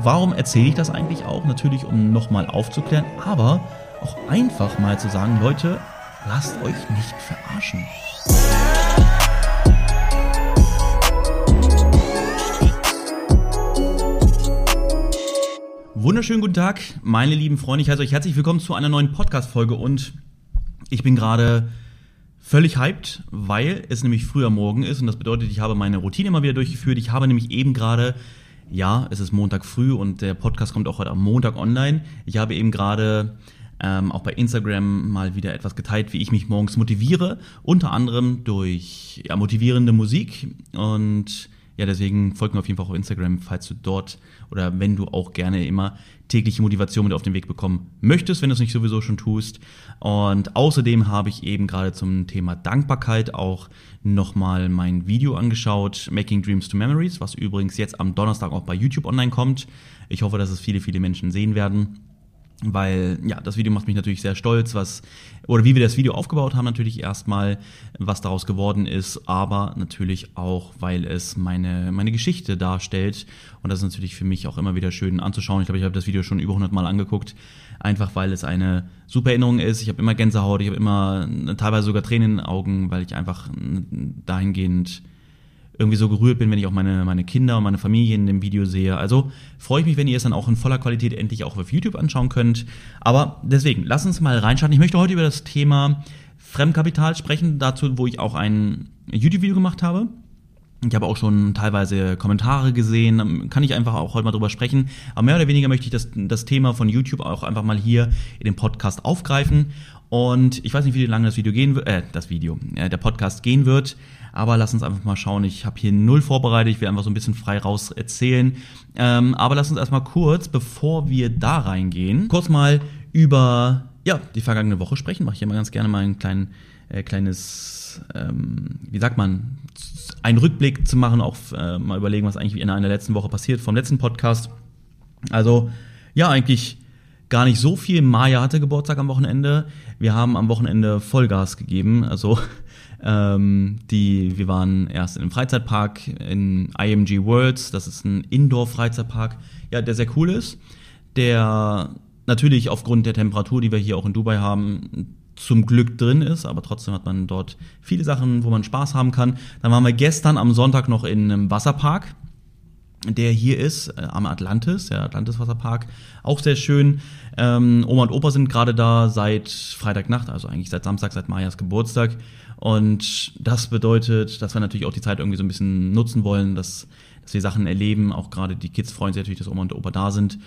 Warum erzähle ich das eigentlich auch? Natürlich, um nochmal aufzuklären, aber auch einfach mal zu sagen, Leute, lasst euch nicht verarschen. Wunderschönen guten Tag, meine lieben Freunde. Ich heiße euch herzlich willkommen zu einer neuen Podcast-Folge und ich bin gerade völlig hyped, weil es nämlich früher Morgen ist und das bedeutet, ich habe meine Routine mal wieder durchgeführt. Ich habe nämlich eben gerade, ja, es ist Montag früh und der Podcast kommt auch heute am Montag online. Ich habe eben gerade ähm, auch bei Instagram mal wieder etwas geteilt, wie ich mich morgens motiviere, unter anderem durch ja, motivierende Musik und ja, deswegen folgt mir auf jeden Fall auf Instagram, falls du dort oder wenn du auch gerne immer tägliche Motivation mit auf den Weg bekommen möchtest, wenn du es nicht sowieso schon tust. Und außerdem habe ich eben gerade zum Thema Dankbarkeit auch nochmal mein Video angeschaut, Making Dreams to Memories, was übrigens jetzt am Donnerstag auch bei YouTube online kommt. Ich hoffe, dass es viele, viele Menschen sehen werden weil ja, das Video macht mich natürlich sehr stolz, was oder wie wir das Video aufgebaut haben natürlich erstmal, was daraus geworden ist, aber natürlich auch, weil es meine meine Geschichte darstellt und das ist natürlich für mich auch immer wieder schön anzuschauen. Ich glaube, ich habe das Video schon über 100 Mal angeguckt, einfach weil es eine super Erinnerung ist. Ich habe immer Gänsehaut, ich habe immer teilweise sogar Tränen in den Augen, weil ich einfach dahingehend irgendwie so gerührt bin, wenn ich auch meine, meine Kinder und meine Familie in dem Video sehe. Also freue ich mich, wenn ihr es dann auch in voller Qualität endlich auch auf YouTube anschauen könnt. Aber deswegen, lasst uns mal reinschauen. Ich möchte heute über das Thema Fremdkapital sprechen, dazu, wo ich auch ein YouTube-Video gemacht habe. Ich habe auch schon teilweise Kommentare gesehen, kann ich einfach auch heute mal drüber sprechen. Aber mehr oder weniger möchte ich das, das Thema von YouTube auch einfach mal hier in dem Podcast aufgreifen. Und ich weiß nicht, wie lange das Video gehen wird, äh, das Video, äh, der Podcast gehen wird. Aber lass uns einfach mal schauen. Ich habe hier null vorbereitet. Ich will einfach so ein bisschen frei raus erzählen. Ähm, aber lass uns erstmal kurz, bevor wir da reingehen, kurz mal über ja, die vergangene Woche sprechen. Mache ich immer ganz gerne mal ein klein, äh, kleines, ähm, wie sagt man, einen Rückblick zu machen, auch äh, mal überlegen, was eigentlich in einer letzten Woche passiert vom letzten Podcast. Also, ja, eigentlich gar nicht so viel. Maya hatte Geburtstag am Wochenende. Wir haben am Wochenende Vollgas gegeben. Also ähm, die, wir waren erst in einem Freizeitpark in IMG Worlds, das ist ein Indoor-Freizeitpark, ja, der sehr cool ist, der natürlich aufgrund der Temperatur, die wir hier auch in Dubai haben, zum Glück drin ist, aber trotzdem hat man dort viele Sachen, wo man Spaß haben kann. Dann waren wir gestern am Sonntag noch in einem Wasserpark, der hier ist, äh, am Atlantis, der Atlantis Wasserpark, auch sehr schön. Ähm, Oma und Opa sind gerade da seit Freitagnacht, also eigentlich seit Samstag, seit Mayas Geburtstag. Und das bedeutet, dass wir natürlich auch die Zeit irgendwie so ein bisschen nutzen wollen, dass, dass wir Sachen erleben. Auch gerade die Kids freuen sich natürlich, dass Oma und Opa da sind.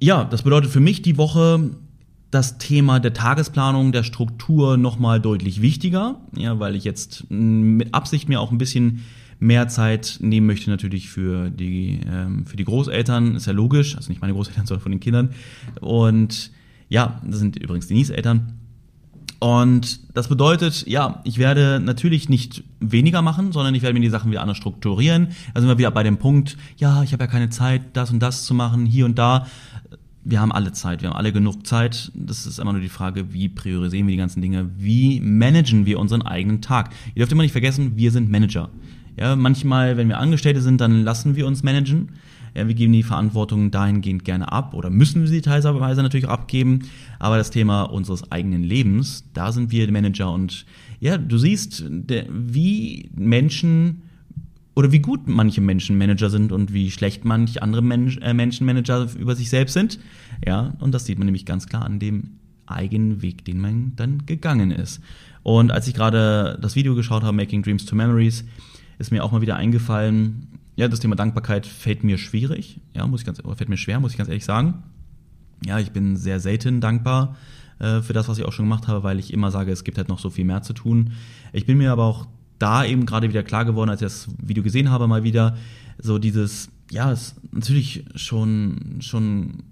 Ja, das bedeutet für mich die Woche das Thema der Tagesplanung, der Struktur nochmal deutlich wichtiger, ja, weil ich jetzt mit Absicht mir auch ein bisschen mehr Zeit nehmen möchte natürlich für die, ähm, für die Großeltern, ist ja logisch, also nicht meine Großeltern, sondern von den Kindern. Und ja, das sind übrigens die Nieseltern. Und das bedeutet, ja, ich werde natürlich nicht weniger machen, sondern ich werde mir die Sachen wieder anders strukturieren. Da sind wir wieder bei dem Punkt, ja, ich habe ja keine Zeit, das und das zu machen, hier und da. Wir haben alle Zeit, wir haben alle genug Zeit. Das ist immer nur die Frage, wie priorisieren wir die ganzen Dinge, wie managen wir unseren eigenen Tag. Ihr dürft immer nicht vergessen, wir sind Manager. Ja, manchmal, wenn wir Angestellte sind, dann lassen wir uns managen. Ja, wir geben die Verantwortung dahingehend gerne ab oder müssen wir sie teilweise natürlich auch abgeben. Aber das Thema unseres eigenen Lebens, da sind wir Manager und ja, du siehst, wie Menschen oder wie gut manche Menschen Manager sind und wie schlecht manche andere Mensch, äh, Menschen Manager über sich selbst sind. Ja, und das sieht man nämlich ganz klar an dem eigenen Weg, den man dann gegangen ist. Und als ich gerade das Video geschaut habe, Making Dreams to Memories, ist mir auch mal wieder eingefallen, ja, das Thema Dankbarkeit fällt mir schwierig, ja, muss ich ganz, fällt mir schwer, muss ich ganz ehrlich sagen. Ja, ich bin sehr selten dankbar äh, für das, was ich auch schon gemacht habe, weil ich immer sage, es gibt halt noch so viel mehr zu tun. Ich bin mir aber auch da eben gerade wieder klar geworden, als ich das Video gesehen habe, mal wieder, so dieses, ja, ist natürlich schon, schon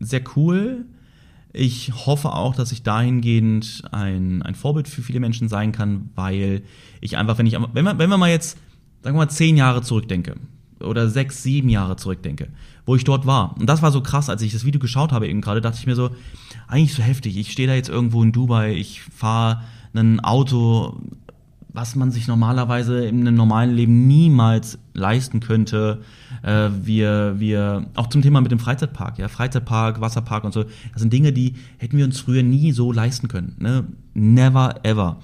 sehr cool. Ich hoffe auch, dass ich dahingehend ein, ein Vorbild für viele Menschen sein kann, weil ich einfach, wenn ich, wenn wir, wenn wir mal jetzt sagen wir mal, zehn Jahre zurückdenke oder sechs, sieben Jahre zurückdenke, wo ich dort war. Und das war so krass, als ich das Video geschaut habe eben gerade, dachte ich mir so, eigentlich so heftig. Ich stehe da jetzt irgendwo in Dubai, ich fahre ein Auto was man sich normalerweise in einem normalen Leben niemals leisten könnte. Äh, wir, wir, auch zum Thema mit dem Freizeitpark, ja, Freizeitpark, Wasserpark und so, das sind Dinge, die hätten wir uns früher nie so leisten können. Ne? Never ever.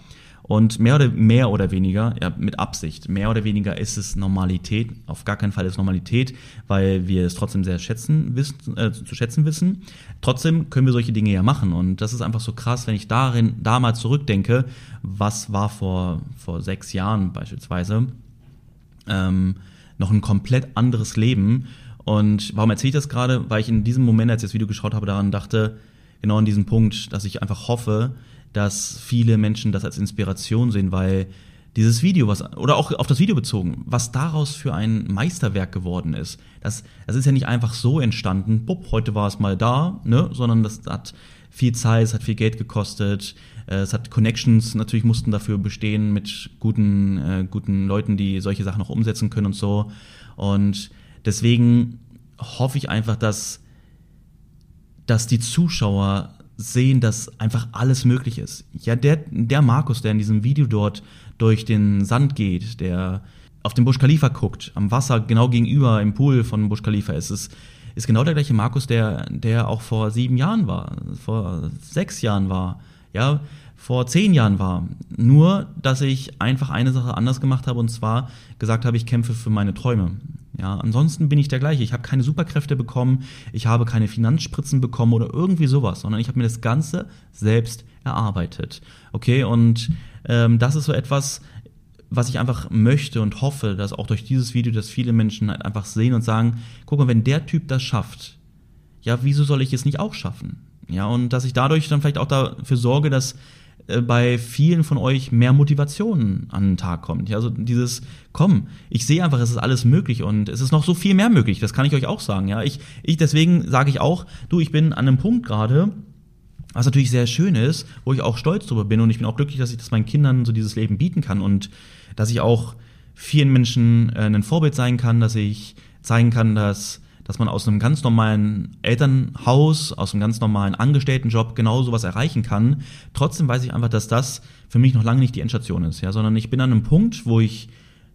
Und mehr oder mehr oder weniger, ja, mit Absicht, mehr oder weniger ist es Normalität. Auf gar keinen Fall ist Normalität, weil wir es trotzdem sehr schätzen wissen, äh, zu schätzen wissen. Trotzdem können wir solche Dinge ja machen. Und das ist einfach so krass, wenn ich darin da mal zurückdenke, was war vor, vor sechs Jahren beispielsweise, ähm, noch ein komplett anderes Leben. Und warum erzähle ich das gerade? Weil ich in diesem Moment, als ich das Video geschaut habe, daran dachte, genau an diesem Punkt, dass ich einfach hoffe, dass viele Menschen das als Inspiration sehen, weil dieses Video, was, oder auch auf das Video bezogen, was daraus für ein Meisterwerk geworden ist, das, das ist ja nicht einfach so entstanden, bupp, heute war es mal da, ne, sondern das hat viel Zeit, es hat viel Geld gekostet, äh, es hat Connections, natürlich mussten dafür bestehen mit guten, äh, guten Leuten, die solche Sachen auch umsetzen können und so. Und deswegen hoffe ich einfach, dass, dass die Zuschauer sehen, dass einfach alles möglich ist. Ja, der, der Markus, der in diesem Video dort durch den Sand geht, der auf den Busch Khalifa guckt, am Wasser genau gegenüber im Pool von Busch Khalifa ist es, ist genau der gleiche Markus, der, der auch vor sieben Jahren war, vor sechs Jahren war, ja, vor zehn Jahren war. Nur, dass ich einfach eine Sache anders gemacht habe und zwar gesagt habe, ich kämpfe für meine Träume. Ja, ansonsten bin ich der gleiche. Ich habe keine Superkräfte bekommen, ich habe keine Finanzspritzen bekommen oder irgendwie sowas, sondern ich habe mir das Ganze selbst erarbeitet. Okay, und ähm, das ist so etwas, was ich einfach möchte und hoffe, dass auch durch dieses Video, dass viele Menschen halt einfach sehen und sagen, guck mal, wenn der Typ das schafft, ja, wieso soll ich es nicht auch schaffen? Ja, und dass ich dadurch dann vielleicht auch dafür sorge, dass bei vielen von euch mehr Motivation an den Tag kommt. Also dieses, komm, ich sehe einfach, es ist alles möglich und es ist noch so viel mehr möglich, das kann ich euch auch sagen. Ja, ich, ich deswegen sage ich auch, du, ich bin an einem Punkt gerade, was natürlich sehr schön ist, wo ich auch stolz drüber bin und ich bin auch glücklich, dass ich das meinen Kindern so dieses Leben bieten kann und dass ich auch vielen Menschen äh, ein Vorbild sein kann, dass ich zeigen kann, dass dass man aus einem ganz normalen Elternhaus, aus einem ganz normalen Angestelltenjob genau sowas erreichen kann. Trotzdem weiß ich einfach, dass das für mich noch lange nicht die Endstation ist, ja, sondern ich bin an einem Punkt, wo ich,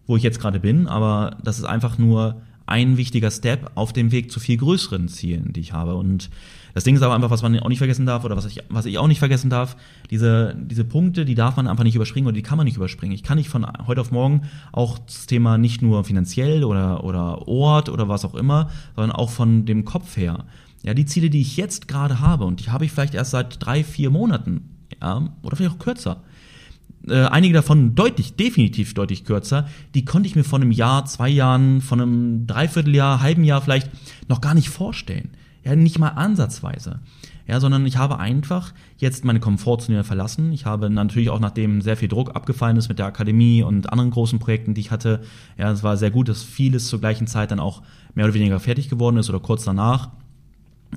wo ich jetzt gerade bin, aber das ist einfach nur ein wichtiger Step auf dem Weg zu viel größeren Zielen, die ich habe. Und das Ding ist aber einfach, was man auch nicht vergessen darf oder was ich, was ich auch nicht vergessen darf, diese, diese Punkte, die darf man einfach nicht überspringen oder die kann man nicht überspringen. Ich kann nicht von heute auf morgen auch das Thema nicht nur finanziell oder, oder Ort oder was auch immer, sondern auch von dem Kopf her. Ja, die Ziele, die ich jetzt gerade habe und die habe ich vielleicht erst seit drei, vier Monaten, ja, oder vielleicht auch kürzer. Äh, einige davon deutlich, definitiv deutlich kürzer, die konnte ich mir von einem Jahr, zwei Jahren, von einem Dreivierteljahr, halben Jahr vielleicht noch gar nicht vorstellen. Ja, nicht mal ansatzweise. Ja, sondern ich habe einfach jetzt meine Komfortzone verlassen. Ich habe natürlich auch, nachdem sehr viel Druck abgefallen ist mit der Akademie und anderen großen Projekten, die ich hatte, ja, es war sehr gut, dass vieles zur gleichen Zeit dann auch mehr oder weniger fertig geworden ist oder kurz danach.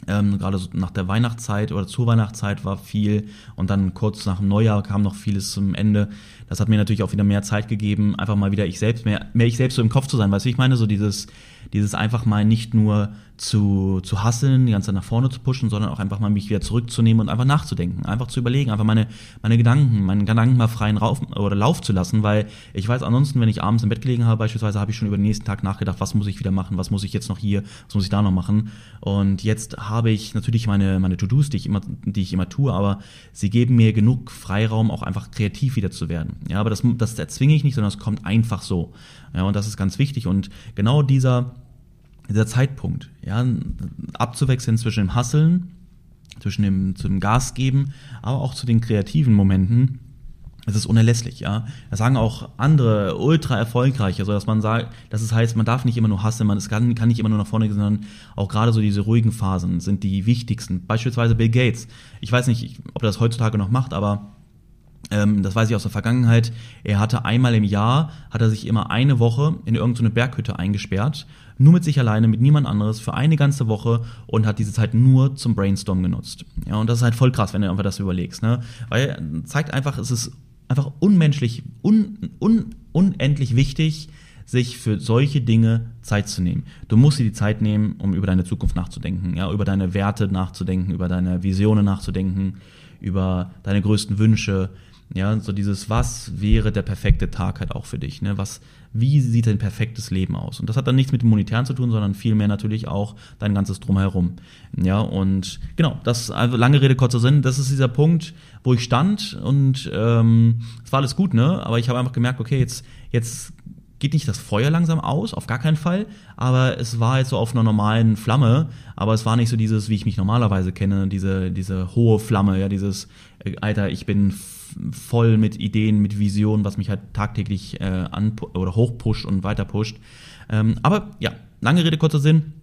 Ähm, gerade so nach der Weihnachtszeit oder zur Weihnachtszeit war viel und dann kurz nach dem Neujahr kam noch vieles zum Ende. Das hat mir natürlich auch wieder mehr Zeit gegeben, einfach mal wieder ich selbst, mehr, mehr ich selbst so im Kopf zu sein. Weißt du, ich meine, so dieses, dieses einfach mal nicht nur zu, zu hasseln, die ganze Zeit nach vorne zu pushen, sondern auch einfach mal mich wieder zurückzunehmen und einfach nachzudenken, einfach zu überlegen, einfach meine, meine Gedanken, meinen Gedanken mal freien Rauf oder Lauf zu lassen, weil ich weiß ansonsten, wenn ich abends im Bett gelegen habe, beispielsweise habe ich schon über den nächsten Tag nachgedacht, was muss ich wieder machen, was muss ich jetzt noch hier, was muss ich da noch machen. Und jetzt habe ich natürlich meine, meine To-Dos, die ich immer, die ich immer tue, aber sie geben mir genug Freiraum, auch einfach kreativ wieder zu werden. Ja, aber das, das erzwinge ich nicht, sondern es kommt einfach so. Ja, und das ist ganz wichtig. Und genau dieser, dieser Zeitpunkt, ja, abzuwechseln zwischen dem Hasseln, zwischen dem, zum Gas geben, aber auch zu den kreativen Momenten, es ist unerlässlich, ja. Das sagen auch andere ultra erfolgreiche, also dass man sagt, dass es heißt, man darf nicht immer nur hasseln, man kann, kann nicht immer nur nach vorne gehen, sondern auch gerade so diese ruhigen Phasen sind die wichtigsten. Beispielsweise Bill Gates. Ich weiß nicht, ob er das heutzutage noch macht, aber ähm, das weiß ich aus der Vergangenheit, er hatte einmal im Jahr, hat er sich immer eine Woche in irgendeine Berghütte eingesperrt, nur mit sich alleine, mit niemand anderes, für eine ganze Woche und hat diese Zeit nur zum Brainstorm genutzt. Ja, und das ist halt voll krass, wenn du einfach das überlegst, ne? Weil zeigt einfach, es ist einfach unmenschlich, un, un, unendlich wichtig, sich für solche Dinge Zeit zu nehmen. Du musst dir die Zeit nehmen, um über deine Zukunft nachzudenken, ja, über deine Werte nachzudenken, über deine Visionen nachzudenken, über deine größten Wünsche, Ja, so dieses, was wäre der perfekte Tag halt auch für dich? Ne? Was, wie sieht ein perfektes Leben aus? Und das hat dann nichts mit dem Monetären zu tun, sondern vielmehr natürlich auch dein ganzes Drumherum. Ja, und genau, das also lange Rede, kurzer Sinn, das ist dieser Punkt, wo ich stand und ähm, es war alles gut, ne? Aber ich habe einfach gemerkt, okay, jetzt, jetzt geht nicht das Feuer langsam aus, auf gar keinen Fall, aber es war jetzt so auf einer normalen Flamme, aber es war nicht so dieses, wie ich mich normalerweise kenne, diese, diese hohe Flamme, ja, dieses, äh, Alter, ich bin voll mit Ideen, mit Visionen, was mich halt tagtäglich äh, an oder hochpusht und weiter pusht. Ähm, aber ja, lange Rede, kurzer Sinn.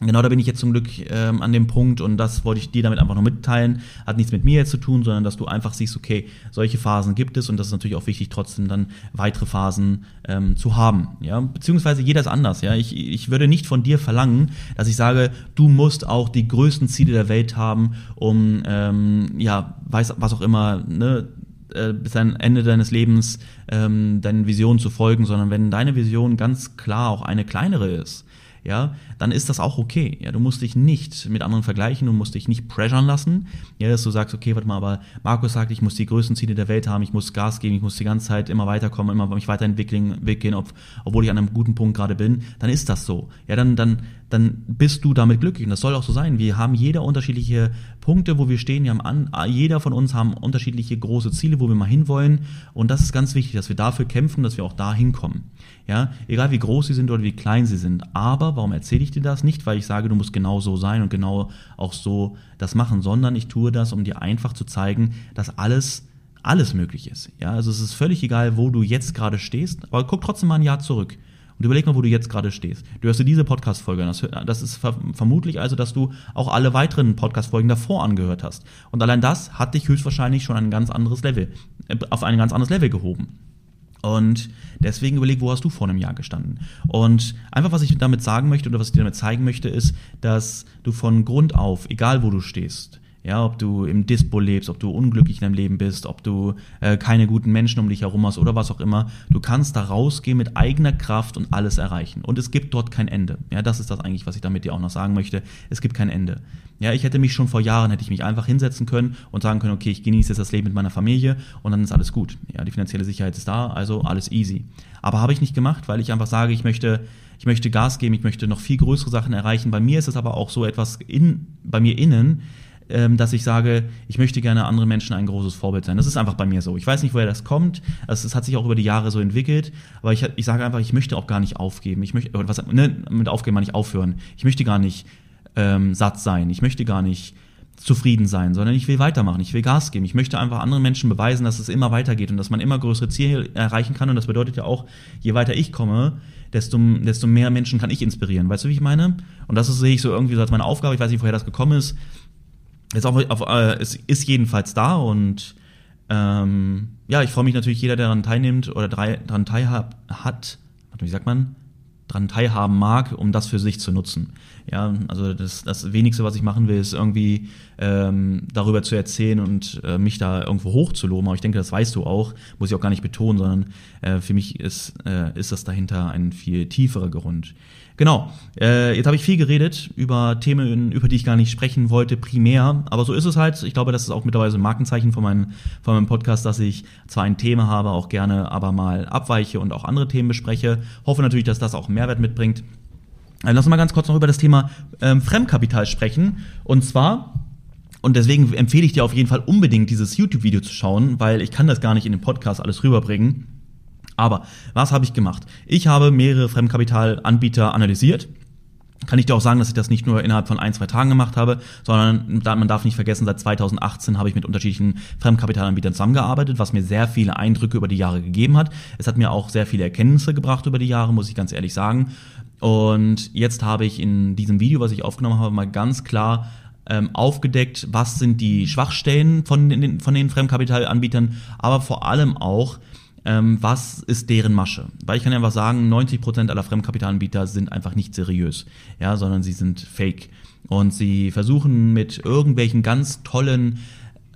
Genau, da bin ich jetzt zum Glück ähm, an dem Punkt und das wollte ich dir damit einfach noch mitteilen. Hat nichts mit mir jetzt zu tun, sondern dass du einfach siehst, okay, solche Phasen gibt es und das ist natürlich auch wichtig, trotzdem dann weitere Phasen ähm, zu haben. Ja, beziehungsweise jeder ist anders. Ja, ich, ich würde nicht von dir verlangen, dass ich sage, du musst auch die größten Ziele der Welt haben, um ähm, ja, weiß was auch immer, ne, äh, bis am Ende deines Lebens ähm, deinen Visionen zu folgen, sondern wenn deine Vision ganz klar auch eine kleinere ist, ja, dann ist das auch okay. Ja, du musst dich nicht mit anderen vergleichen, du musst dich nicht pressuren lassen, ja, dass du sagst, okay, warte mal, aber Markus sagt, ich muss die größten Ziele der Welt haben, ich muss Gas geben, ich muss die ganze Zeit immer weiterkommen, immer mich weiterentwickeln, entwickeln, ob, obwohl ich an einem guten Punkt gerade bin, dann ist das so. Ja, dann, dann, dann bist du damit glücklich und das soll auch so sein. Wir haben jeder unterschiedliche Punkte, wo wir stehen, wir haben an, jeder von uns haben unterschiedliche große Ziele, wo wir mal hinwollen und das ist ganz wichtig, dass wir dafür kämpfen, dass wir auch da hinkommen. Ja, egal wie groß sie sind oder wie klein sie sind. Aber warum erzähle ich dir das? Nicht, weil ich sage, du musst genau so sein und genau auch so das machen, sondern ich tue das, um dir einfach zu zeigen, dass alles alles möglich ist. Ja, also es ist völlig egal, wo du jetzt gerade stehst, aber guck trotzdem mal ein Jahr zurück. Und überleg mal, wo du jetzt gerade stehst. Du hörst dir diese Podcast-Folge an. Das, ist vermutlich also, dass du auch alle weiteren Podcast-Folgen davor angehört hast. Und allein das hat dich höchstwahrscheinlich schon ein ganz anderes Level, äh, auf ein ganz anderes Level gehoben. Und deswegen überleg, wo hast du vor einem Jahr gestanden? Und einfach, was ich damit sagen möchte oder was ich dir damit zeigen möchte, ist, dass du von Grund auf, egal wo du stehst, ja, ob du im Dispo lebst, ob du unglücklich in deinem Leben bist, ob du äh, keine guten Menschen um dich herum hast oder was auch immer, du kannst da rausgehen mit eigener Kraft und alles erreichen. Und es gibt dort kein Ende. Ja, das ist das eigentlich, was ich damit dir auch noch sagen möchte. Es gibt kein Ende. Ja, ich hätte mich schon vor Jahren, hätte ich mich einfach hinsetzen können und sagen können, okay, ich genieße jetzt das Leben mit meiner Familie und dann ist alles gut. Ja, die finanzielle Sicherheit ist da, also alles easy. Aber habe ich nicht gemacht, weil ich einfach sage, ich möchte, ich möchte Gas geben, ich möchte noch viel größere Sachen erreichen. Bei mir ist es aber auch so etwas in, bei mir innen, dass ich sage, ich möchte gerne anderen Menschen ein großes Vorbild sein. Das ist einfach bei mir so. Ich weiß nicht, woher das kommt. Es, es hat sich auch über die Jahre so entwickelt. Aber ich, ich sage einfach, ich möchte auch gar nicht aufgeben. Ich möchte, was, ne, mit aufgeben mal nicht aufhören. Ich möchte gar nicht ähm, satt sein. Ich möchte gar nicht zufrieden sein, sondern ich will weitermachen, ich will Gas geben. Ich möchte einfach anderen Menschen beweisen, dass es immer weitergeht und dass man immer größere Ziele erreichen kann. Und das bedeutet ja auch, je weiter ich komme, desto, desto mehr Menschen kann ich inspirieren. Weißt du, wie ich meine? Und das ist, sehe ich so irgendwie so als meine Aufgabe. Ich weiß nicht, woher das gekommen ist ist, auf, auf, äh, ist, ist jedenfalls da und ähm, ja, ich freue mich natürlich, jeder, der daran teilnimmt oder daran teilhat, hat, wie sagt man, daran teilhaben mag, um das für sich zu nutzen. Ja, also das, das Wenigste, was ich machen will, ist irgendwie ähm, darüber zu erzählen und äh, mich da irgendwo hochzuloben. Aber ich denke, das weißt du auch, muss ich auch gar nicht betonen, sondern äh, für mich ist, äh, ist das dahinter ein viel tieferer Grund. Genau, äh, jetzt habe ich viel geredet über Themen, über die ich gar nicht sprechen wollte, primär. Aber so ist es halt. Ich glaube, das ist auch mittlerweile ein Markenzeichen von, meinem von meinem Podcast, dass ich zwar ein Thema habe, auch gerne aber mal abweiche und auch andere Themen bespreche. Hoffe natürlich, dass das auch Mehrwert mitbringt. Äh, lass uns mal ganz kurz noch über das Thema ähm, Fremdkapital sprechen. Und zwar und deswegen empfehle ich dir auf jeden Fall unbedingt dieses YouTube-Video zu schauen, weil ich kann das gar nicht in dem Podcast alles rüberbringen. Aber was habe ich gemacht? Ich habe mehrere Fremdkapitalanbieter analysiert. Kann ich dir auch sagen, dass ich das nicht nur innerhalb von ein, zwei Tagen gemacht habe, sondern man darf nicht vergessen, seit 2018 habe ich mit unterschiedlichen Fremdkapitalanbietern zusammengearbeitet, was mir sehr viele Eindrücke über die Jahre gegeben hat. Es hat mir auch sehr viele Erkenntnisse gebracht über die Jahre, muss ich ganz ehrlich sagen. Und jetzt habe ich in diesem Video, was ich aufgenommen habe, mal ganz klar ähm, aufgedeckt, was sind die Schwachstellen von den, von den Fremdkapitalanbietern, aber vor allem auch, ähm, was ist deren Masche? Weil ich kann einfach sagen, 90% aller Fremdkapitalanbieter sind einfach nicht seriös, ja, sondern sie sind fake. Und sie versuchen mit irgendwelchen ganz tollen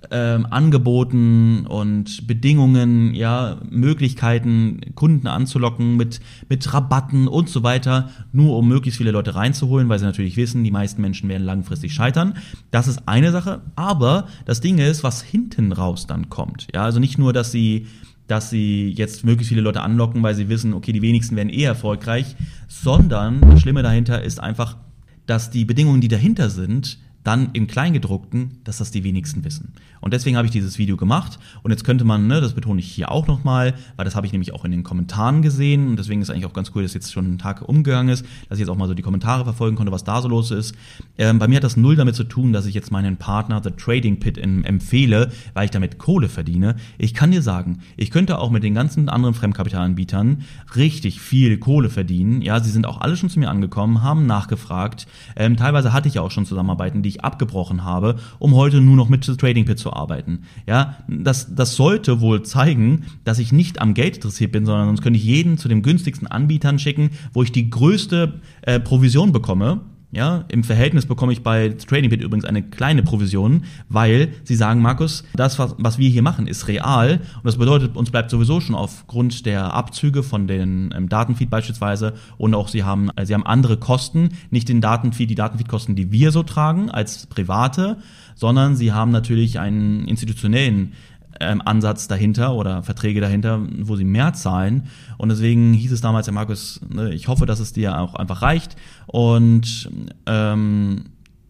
ähm, Angeboten und Bedingungen, ja, Möglichkeiten, Kunden anzulocken mit, mit Rabatten und so weiter, nur um möglichst viele Leute reinzuholen, weil sie natürlich wissen, die meisten Menschen werden langfristig scheitern. Das ist eine Sache, aber das Ding ist, was hinten raus dann kommt. Ja, also nicht nur, dass sie dass sie jetzt möglichst viele Leute anlocken, weil sie wissen, okay, die wenigsten werden eh erfolgreich, sondern das Schlimme dahinter ist einfach, dass die Bedingungen, die dahinter sind, dann im Kleingedruckten, dass das die wenigsten wissen. Und deswegen habe ich dieses Video gemacht. Und jetzt könnte man, ne, das betone ich hier auch nochmal, weil das habe ich nämlich auch in den Kommentaren gesehen. Und deswegen ist eigentlich auch ganz cool, dass jetzt schon ein Tag umgegangen ist, dass ich jetzt auch mal so die Kommentare verfolgen konnte, was da so los ist. Ähm, bei mir hat das null damit zu tun, dass ich jetzt meinen Partner The Trading Pit empfehle, weil ich damit Kohle verdiene. Ich kann dir sagen, ich könnte auch mit den ganzen anderen Fremdkapitalanbietern richtig viel Kohle verdienen. Ja, sie sind auch alle schon zu mir angekommen, haben nachgefragt. Ähm, teilweise hatte ich ja auch schon Zusammenarbeiten, die ich abgebrochen habe, um heute nur noch mit Trading Pit zu arbeiten. Ja, das, das sollte wohl zeigen, dass ich nicht am Geld interessiert bin, sondern sonst könnte ich jeden zu den günstigsten Anbietern schicken, wo ich die größte äh, Provision bekomme ja, im Verhältnis bekomme ich bei TradingPit übrigens eine kleine Provision, weil sie sagen, Markus, das, was, was wir hier machen, ist real. Und das bedeutet, uns bleibt sowieso schon aufgrund der Abzüge von den ähm, Datenfeed beispielsweise und auch sie haben, äh, sie haben andere Kosten, nicht den Datenfeed, die Datenfeed-Kosten, die wir so tragen als Private, sondern sie haben natürlich einen institutionellen ähm, Ansatz dahinter oder Verträge dahinter, wo sie mehr zahlen. Und deswegen hieß es damals, ja Markus, ne, ich hoffe, dass es dir auch einfach reicht. Und ähm,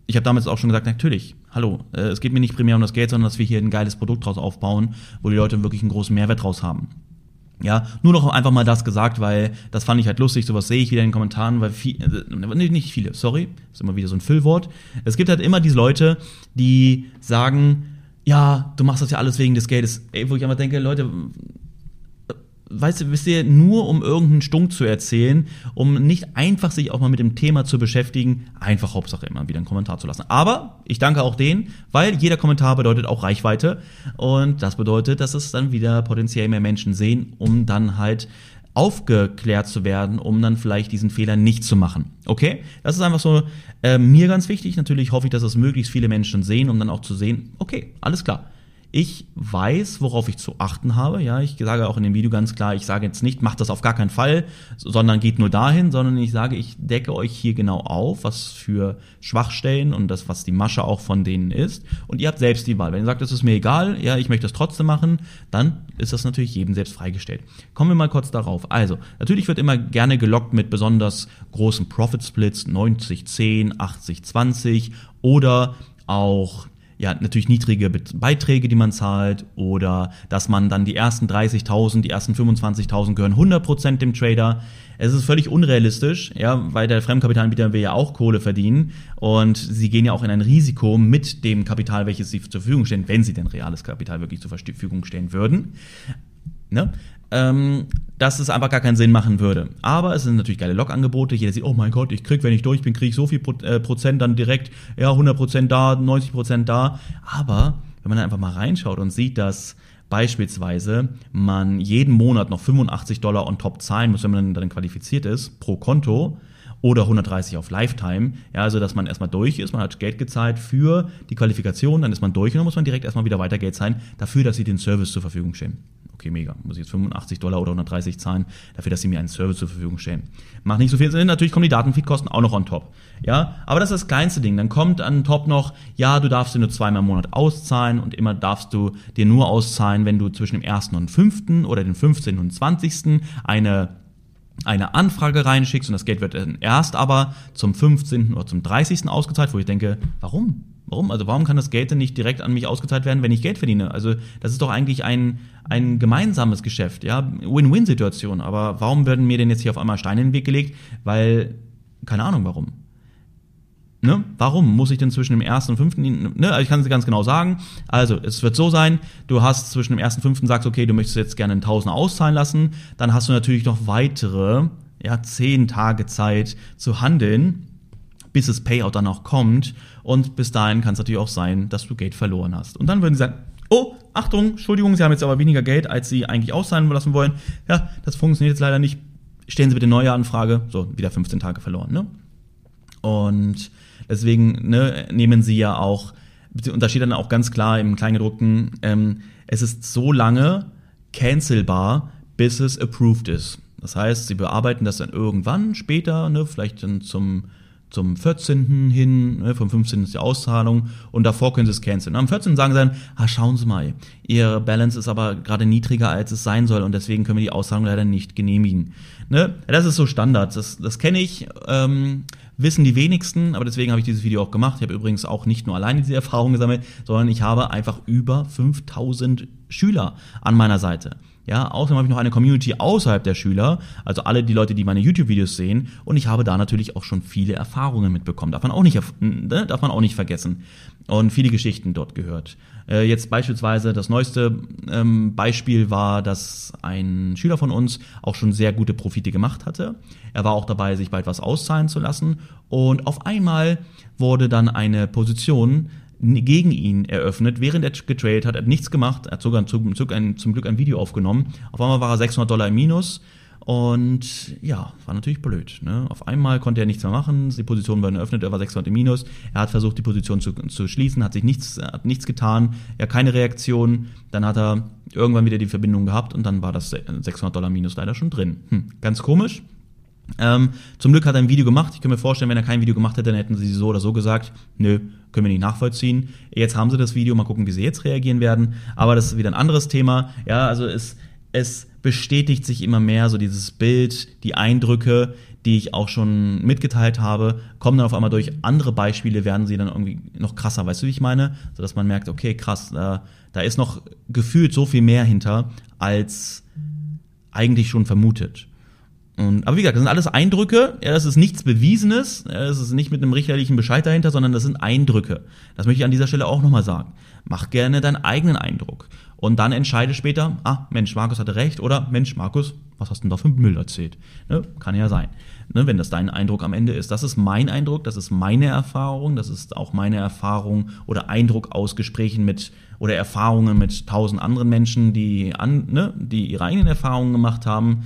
ich habe damals auch schon gesagt, natürlich, hallo, äh, es geht mir nicht primär um das Geld, sondern dass wir hier ein geiles Produkt draus aufbauen, wo die Leute wirklich einen großen Mehrwert draus haben. Ja, nur noch einfach mal das gesagt, weil das fand ich halt lustig, sowas sehe ich wieder in den Kommentaren, weil viel, äh, nicht viele, sorry, ist immer wieder so ein Füllwort. Es gibt halt immer diese Leute, die sagen, ja, du machst das ja alles wegen des Geldes. Ey, wo ich einfach denke, Leute, weißt du, wisst ihr, nur um irgendeinen Stunk zu erzählen, um nicht einfach sich auch mal mit dem Thema zu beschäftigen, einfach Hauptsache immer wieder einen Kommentar zu lassen. Aber ich danke auch denen, weil jeder Kommentar bedeutet auch Reichweite und das bedeutet, dass es dann wieder potenziell mehr Menschen sehen, um dann halt aufgeklärt zu werden, um dann vielleicht diesen Fehler nicht zu machen. Okay? Das ist einfach so äh, mir ganz wichtig. Natürlich hoffe ich, dass es möglichst viele Menschen sehen, um dann auch zu sehen, okay, alles klar. Ich weiß, worauf ich zu achten habe. Ja, ich sage auch in dem Video ganz klar, ich sage jetzt nicht, macht das auf gar keinen Fall, sondern geht nur dahin, sondern ich sage, ich decke euch hier genau auf, was für Schwachstellen und das, was die Masche auch von denen ist. Und ihr habt selbst die Wahl. Wenn ihr sagt, es ist mir egal, ja, ich möchte das trotzdem machen, dann ist das natürlich jedem selbst freigestellt. Kommen wir mal kurz darauf. Also, natürlich wird immer gerne gelockt mit besonders großen Profit Splits, 90, 10, 80, 20 oder auch ja, natürlich niedrige Beiträge, die man zahlt oder dass man dann die ersten 30.000, die ersten 25.000 gehören 100% dem Trader. Es ist völlig unrealistisch, ja, weil der Fremdkapitalanbieter will ja auch Kohle verdienen und sie gehen ja auch in ein Risiko mit dem Kapital, welches sie zur Verfügung stellen, wenn sie denn reales Kapital wirklich zur Verfügung stellen würden. Ne? ähm, dass es einfach gar keinen Sinn machen würde. Aber es sind natürlich geile Log-Angebote. Jeder sieht, oh mein Gott, ich krieg, wenn ich durch bin, kriege ich so viel äh, Prozent dann direkt, ja, 100 Prozent da, 90 Prozent da. Aber wenn man dann einfach mal reinschaut und sieht, dass beispielsweise man jeden Monat noch 85 Dollar on top zahlen muss, wenn man dann qualifiziert ist, pro Konto, oder 130 auf Lifetime. Ja, also dass man erstmal durch ist, man hat Geld gezahlt für die Qualifikation, dann ist man durch und dann muss man direkt erstmal wieder weiter Geld zahlen, dafür, dass sie den Service zur Verfügung stellen okay, mega, muss ich jetzt 85 Dollar oder 130 zahlen, dafür, dass sie mir einen Service zur Verfügung stellen. Macht nicht so viel Sinn, natürlich kommen die Datenfeedkosten auch noch on top. Ja, aber das ist das kleinste Ding. Dann kommt an top noch, ja, du darfst dir nur zweimal im Monat auszahlen und immer darfst du dir nur auszahlen, wenn du zwischen dem 1. und 5. oder dem 15. und 20. eine eine Anfrage reinschickst und das Geld wird dann erst aber zum 15. oder zum 30. ausgezahlt, wo ich denke, warum? Warum? Also warum kann das Geld denn nicht direkt an mich ausgezahlt werden, wenn ich Geld verdiene? Also das ist doch eigentlich ein, ein gemeinsames Geschäft, ja, Win-Win-Situation. Aber warum werden mir denn jetzt hier auf einmal Steine in den Weg gelegt? Weil, keine Ahnung warum. Ne? Warum muss ich denn zwischen dem ersten und fünften, ne? Also ich kann es ganz genau sagen. Also, es wird so sein, du hast zwischen dem ersten und fünften sagst, okay, du möchtest jetzt gerne einen Tausender auszahlen lassen, dann hast du natürlich noch weitere, ja, zehn Tage Zeit zu handeln bis das Payout dann auch kommt. Und bis dahin kann es natürlich auch sein, dass du Geld verloren hast. Und dann würden sie sagen, oh, Achtung, Entschuldigung, Sie haben jetzt aber weniger Geld, als Sie eigentlich auszahlen lassen wollen. Ja, das funktioniert jetzt leider nicht. Stellen Sie bitte neue Anfrage. So, wieder 15 Tage verloren. Ne? Und deswegen ne, nehmen Sie ja auch und da steht dann auch ganz klar im Kleingedruckten, ähm, es ist so lange cancelbar, bis es approved ist. Das heißt, sie bearbeiten das dann irgendwann später, ne, vielleicht dann zum zum 14. hin, ne, vom 15. ist die Auszahlung und davor können sie es canceln. Am 14. sagen sie dann, ah, schauen Sie mal, Ihr Balance ist aber gerade niedriger, als es sein soll und deswegen können wir die Auszahlung leider nicht genehmigen. Ne? Das ist so Standard, das, das kenne ich, ähm, wissen die wenigsten, aber deswegen habe ich dieses Video auch gemacht. Ich habe übrigens auch nicht nur alleine diese Erfahrung gesammelt, sondern ich habe einfach über 5000 Schüler an meiner Seite. Ja, außerdem habe ich noch eine Community außerhalb der Schüler, also alle die Leute, die meine YouTube-Videos sehen. Und ich habe da natürlich auch schon viele Erfahrungen mitbekommen. Darf man auch nicht, ne, darf man auch nicht vergessen. Und viele Geschichten dort gehört. Äh, jetzt beispielsweise das neueste ähm, Beispiel war, dass ein Schüler von uns auch schon sehr gute Profite gemacht hatte. Er war auch dabei, sich bald was auszahlen zu lassen. Und auf einmal wurde dann eine Position gegen ihn eröffnet, während er getradet hat. Er hat nichts gemacht. Er hat sogar zum, zum Glück ein Video aufgenommen. Auf einmal war er 600 Dollar im Minus. Und ja, war natürlich blöd. Ne? Auf einmal konnte er nichts mehr machen, die Position war eröffnet, er war 600 im Minus. Er hat versucht, die Position zu, zu schließen, hat sich nichts, hat nichts getan, ja, keine Reaktion. Dann hat er irgendwann wieder die Verbindung gehabt und dann war das 600 Dollar Minus leider schon drin. Hm, ganz komisch. Ähm, zum Glück hat er ein Video gemacht. Ich kann mir vorstellen, wenn er kein Video gemacht hätte, dann hätten sie so oder so gesagt, nö, können wir nicht nachvollziehen. Jetzt haben sie das Video, mal gucken, wie sie jetzt reagieren werden. Aber das ist wieder ein anderes Thema. Ja, also es, es bestätigt sich immer mehr so dieses Bild, die Eindrücke, die ich auch schon mitgeteilt habe, kommen dann auf einmal durch andere Beispiele, werden sie dann irgendwie noch krasser. Weißt du, wie ich meine? So dass man merkt, okay, krass, da, da ist noch gefühlt so viel mehr hinter, als eigentlich schon vermutet. Und, aber wie gesagt, das sind alles Eindrücke. Ja, das ist nichts Bewiesenes. Das ist nicht mit einem richterlichen Bescheid dahinter, sondern das sind Eindrücke. Das möchte ich an dieser Stelle auch nochmal sagen. Mach gerne deinen eigenen Eindruck. Und dann entscheide später, ah, Mensch, Markus hatte recht oder Mensch, Markus, was hast du denn da für Müll erzählt? Ne? Kann ja sein, ne? wenn das dein Eindruck am Ende ist. Das ist mein Eindruck, das ist meine Erfahrung, das ist auch meine Erfahrung oder Eindruck aus Gesprächen mit oder Erfahrungen mit tausend anderen Menschen, die, an, ne, die ihre eigenen Erfahrungen gemacht haben.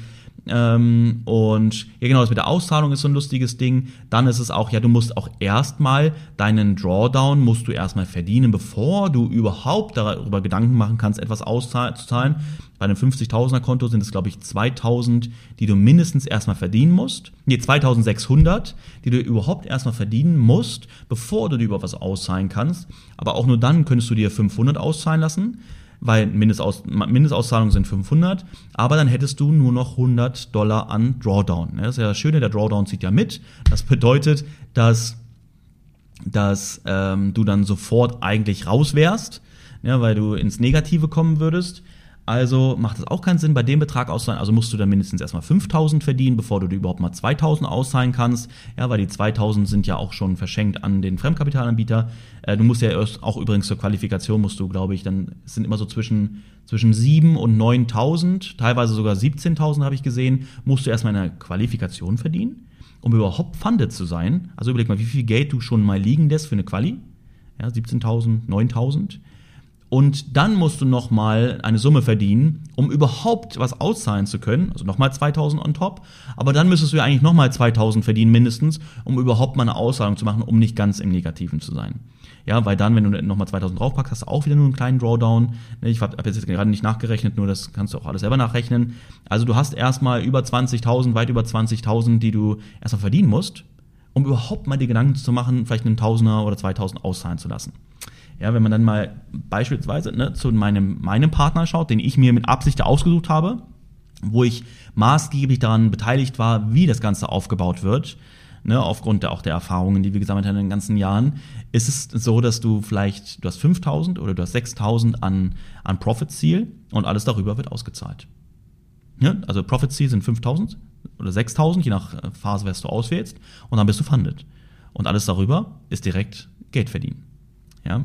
Ähm, und ja, genau, das mit der Auszahlung ist so ein lustiges Ding. Dann ist es auch, ja, du musst auch erstmal deinen Drawdown musst du erstmal verdienen, bevor du überhaupt darüber Gedanken machen kannst, etwas auszuzahlen. Bei einem 50.000er Konto sind es, glaube ich, 2.000, die du mindestens erstmal verdienen musst. Nee, 2.600, die du überhaupt erstmal verdienen musst, bevor du dir über was auszahlen kannst. Aber auch nur dann könntest du dir 500 auszahlen lassen weil Mindestaus Mindestauszahlungen sind 500, aber dann hättest du nur noch 100 Dollar an Drawdown. Das ist ja das Schöne, der Drawdown zieht ja mit. Das bedeutet, dass, dass ähm, du dann sofort eigentlich raus wärst, ja, weil du ins Negative kommen würdest. Also macht es auch keinen Sinn, bei dem Betrag auszahlen. Also musst du dann mindestens erstmal 5000 verdienen, bevor du dir überhaupt mal 2000 auszahlen kannst. Ja, weil die 2000 sind ja auch schon verschenkt an den Fremdkapitalanbieter. Äh, du musst ja erst, auch übrigens zur Qualifikation musst du, glaube ich, dann sind immer so zwischen, zwischen 7 und 9000, teilweise sogar 17.000 habe ich gesehen, musst du erstmal eine Qualifikation verdienen, um überhaupt funded zu sein. Also überleg mal, wie viel Geld du schon mal liegen lässt für eine Quali. Ja, 17.000, 9.000 und dann musst du nochmal eine Summe verdienen, um überhaupt was auszahlen zu können, also nochmal 2000 on top, aber dann müsstest du ja eigentlich nochmal 2000 verdienen mindestens, um überhaupt mal eine Auszahlung zu machen, um nicht ganz im Negativen zu sein. Ja, weil dann, wenn du nochmal 2000 draufpackst, hast du auch wieder nur einen kleinen Drawdown. Ich habe jetzt gerade nicht nachgerechnet, nur das kannst du auch alles selber nachrechnen. Also du hast erstmal über 20.000, weit über 20.000, die du erstmal verdienen musst, um überhaupt mal die Gedanken zu machen, vielleicht einen Tausender oder 2000 auszahlen zu lassen. Ja, wenn man dann mal beispielsweise ne, zu meinem, meinem Partner schaut, den ich mir mit Absicht ausgesucht habe, wo ich maßgeblich daran beteiligt war, wie das Ganze aufgebaut wird, ne, aufgrund der, auch der Erfahrungen, die wir gesammelt haben in den ganzen Jahren, ist es so, dass du vielleicht, du hast 5000 oder du hast 6000 an, an Profit-Ziel und alles darüber wird ausgezahlt. Ja, also Profit-Ziel sind 5000 oder 6000, je nach Phase, was du auswählst, und dann bist du funded. Und alles darüber ist direkt Geld verdienen. Ja,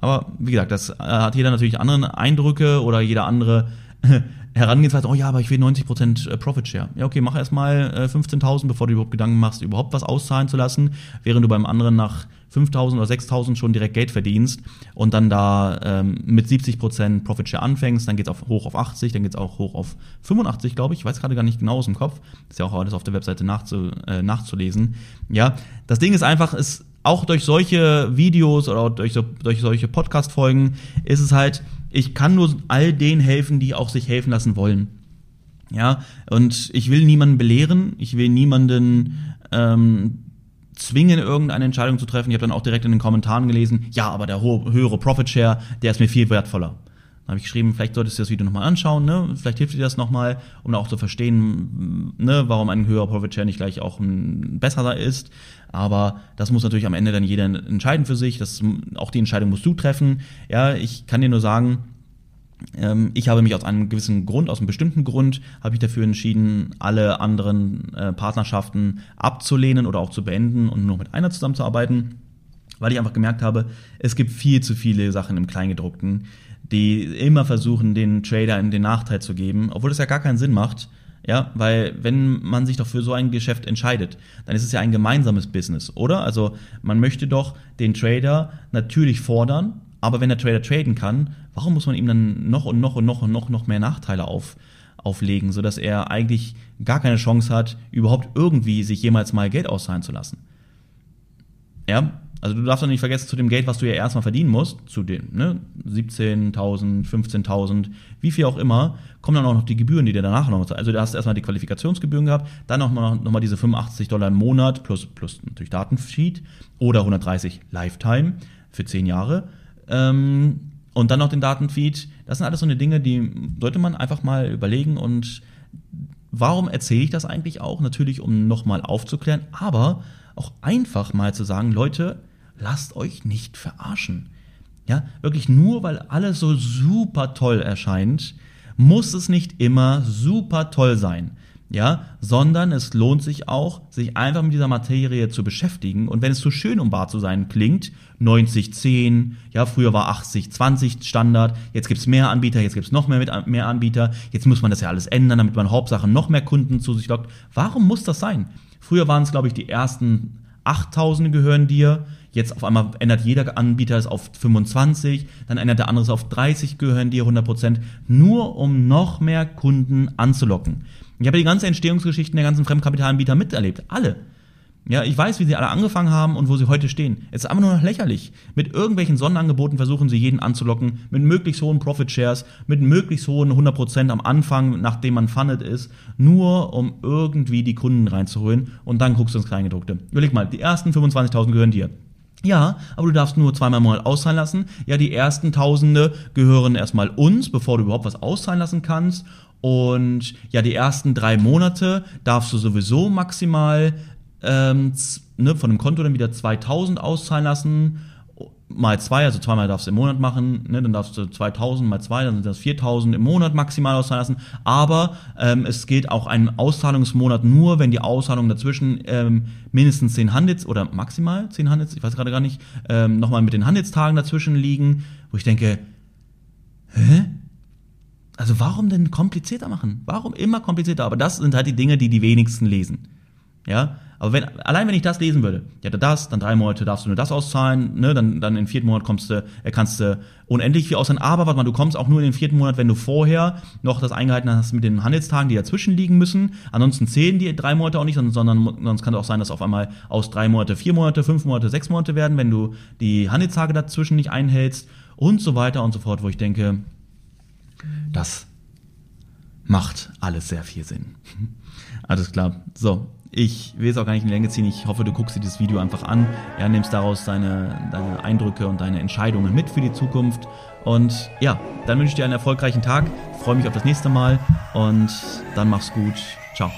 aber wie gesagt, das äh, hat jeder natürlich andere Eindrücke oder jeder andere Herangehensweise. Oh ja, aber ich will 90% äh, Profit Share. Ja, okay, mach erstmal 15.000, äh, bevor du überhaupt Gedanken machst, überhaupt was auszahlen zu lassen, während du beim anderen nach 5.000 oder 6.000 schon direkt Geld verdienst und dann da ähm, mit 70% Profit Share anfängst, dann geht's auf, hoch auf 80, dann geht's auch hoch auf 85, glaube ich. Ich weiß gerade gar nicht genau aus dem Kopf. ist ja auch alles auf der Webseite nachzu, äh, nachzulesen. Ja, das Ding ist einfach, es auch durch solche Videos oder durch, so, durch solche Podcast-Folgen ist es halt, ich kann nur all denen helfen, die auch sich helfen lassen wollen. Ja, und ich will niemanden belehren, ich will niemanden ähm, zwingen, irgendeine Entscheidung zu treffen. Ich habe dann auch direkt in den Kommentaren gelesen, ja, aber der höhere Profit Share, der ist mir viel wertvoller. Habe ich geschrieben, vielleicht solltest du das Video nochmal anschauen, ne? Vielleicht hilft dir das nochmal, um auch zu verstehen, ne, warum ein höherer Profit Share nicht gleich auch ein besserer ist. Aber das muss natürlich am Ende dann jeder entscheiden für sich. Das, auch die Entscheidung musst du treffen. Ja, ich kann dir nur sagen, ähm, ich habe mich aus einem gewissen Grund, aus einem bestimmten Grund, habe ich dafür entschieden, alle anderen äh, Partnerschaften abzulehnen oder auch zu beenden und nur mit einer zusammenzuarbeiten, weil ich einfach gemerkt habe, es gibt viel zu viele Sachen im Kleingedruckten, die immer versuchen, den Trader in den Nachteil zu geben, obwohl das ja gar keinen Sinn macht. Ja, weil wenn man sich doch für so ein Geschäft entscheidet, dann ist es ja ein gemeinsames Business, oder? Also man möchte doch den Trader natürlich fordern, aber wenn der Trader traden kann, warum muss man ihm dann noch und noch und noch und noch, noch mehr Nachteile auf, auflegen, sodass er eigentlich gar keine Chance hat, überhaupt irgendwie sich jemals mal Geld auszahlen zu lassen? Ja, also du darfst doch nicht vergessen, zu dem Geld, was du ja erstmal verdienen musst, zu dem ne, 17.000, 15.000, wie viel auch immer, kommen dann auch noch die Gebühren, die dir danach noch, also du hast erstmal die Qualifikationsgebühren gehabt, dann noch mal, noch mal diese 85 Dollar im Monat plus, plus natürlich Datensheet oder 130 Lifetime für 10 Jahre ähm, und dann noch den Datenfeed. Das sind alles so eine Dinge, die sollte man einfach mal überlegen und warum erzähle ich das eigentlich auch? Natürlich, um nochmal aufzuklären, aber auch einfach mal zu sagen, Leute, lasst euch nicht verarschen. Ja, wirklich nur weil alles so super toll erscheint, muss es nicht immer super toll sein ja, sondern es lohnt sich auch, sich einfach mit dieser Materie zu beschäftigen. Und wenn es so schön, um wahr zu sein klingt, 90, 10, ja, früher war 80, 20 Standard, jetzt gibt's mehr Anbieter, jetzt gibt's noch mehr, mit, mehr Anbieter, jetzt muss man das ja alles ändern, damit man Hauptsache noch mehr Kunden zu sich lockt. Warum muss das sein? Früher waren es, glaube ich, die ersten 8000 gehören dir, Jetzt auf einmal ändert jeder Anbieter es auf 25, dann ändert der andere es auf 30, gehören dir 100%, nur um noch mehr Kunden anzulocken. Ich habe die ganze Entstehungsgeschichten der ganzen Fremdkapitalanbieter miterlebt. Alle. Ja, ich weiß, wie sie alle angefangen haben und wo sie heute stehen. Es ist einfach nur noch lächerlich. Mit irgendwelchen Sonderangeboten versuchen sie jeden anzulocken, mit möglichst hohen Profit Shares, mit möglichst hohen 100% am Anfang, nachdem man funded ist, nur um irgendwie die Kunden reinzuholen und dann guckst du ins Kleingedruckte. Überleg mal, die ersten 25.000 gehören dir. Ja, aber du darfst nur zweimal im Monat auszahlen lassen. Ja, die ersten Tausende gehören erstmal uns, bevor du überhaupt was auszahlen lassen kannst. Und ja, die ersten drei Monate darfst du sowieso maximal ähm, ne, von dem Konto dann wieder 2000 auszahlen lassen. Mal zwei, also zweimal darfst du im Monat machen, ne, dann darfst du 2000 mal zwei, dann sind das 4000 im Monat maximal auszahlen lassen. Aber ähm, es geht auch ein Auszahlungsmonat nur, wenn die Auszahlungen dazwischen ähm, mindestens 10 Handels- oder maximal 10 Handels, ich weiß gerade gar nicht, ähm, nochmal mit den Handelstagen dazwischen liegen, wo ich denke, hä? Also warum denn komplizierter machen? Warum immer komplizierter? Aber das sind halt die Dinge, die die wenigsten lesen. Ja, aber wenn, allein wenn ich das lesen würde, ja, das, dann drei Monate darfst du nur das auszahlen, ne, dann, dann den vierten Monat kommst du, äh, kannst du unendlich viel auszahlen, aber warte mal, du kommst auch nur in den vierten Monat, wenn du vorher noch das eingehalten hast mit den Handelstagen, die dazwischen liegen müssen. Ansonsten zählen die drei Monate auch nicht, sondern, sondern sonst kann es auch sein, dass auf einmal aus drei Monate vier Monate, fünf Monate, sechs Monate werden, wenn du die Handelstage dazwischen nicht einhältst und so weiter und so fort, wo ich denke, das macht alles sehr viel Sinn. Alles klar. So, ich will es auch gar nicht in die Länge ziehen. Ich hoffe, du guckst dir dieses Video einfach an. Ja, nimmst daraus deine, deine Eindrücke und deine Entscheidungen mit für die Zukunft. Und ja, dann wünsche ich dir einen erfolgreichen Tag. freue mich auf das nächste Mal und dann mach's gut. Ciao.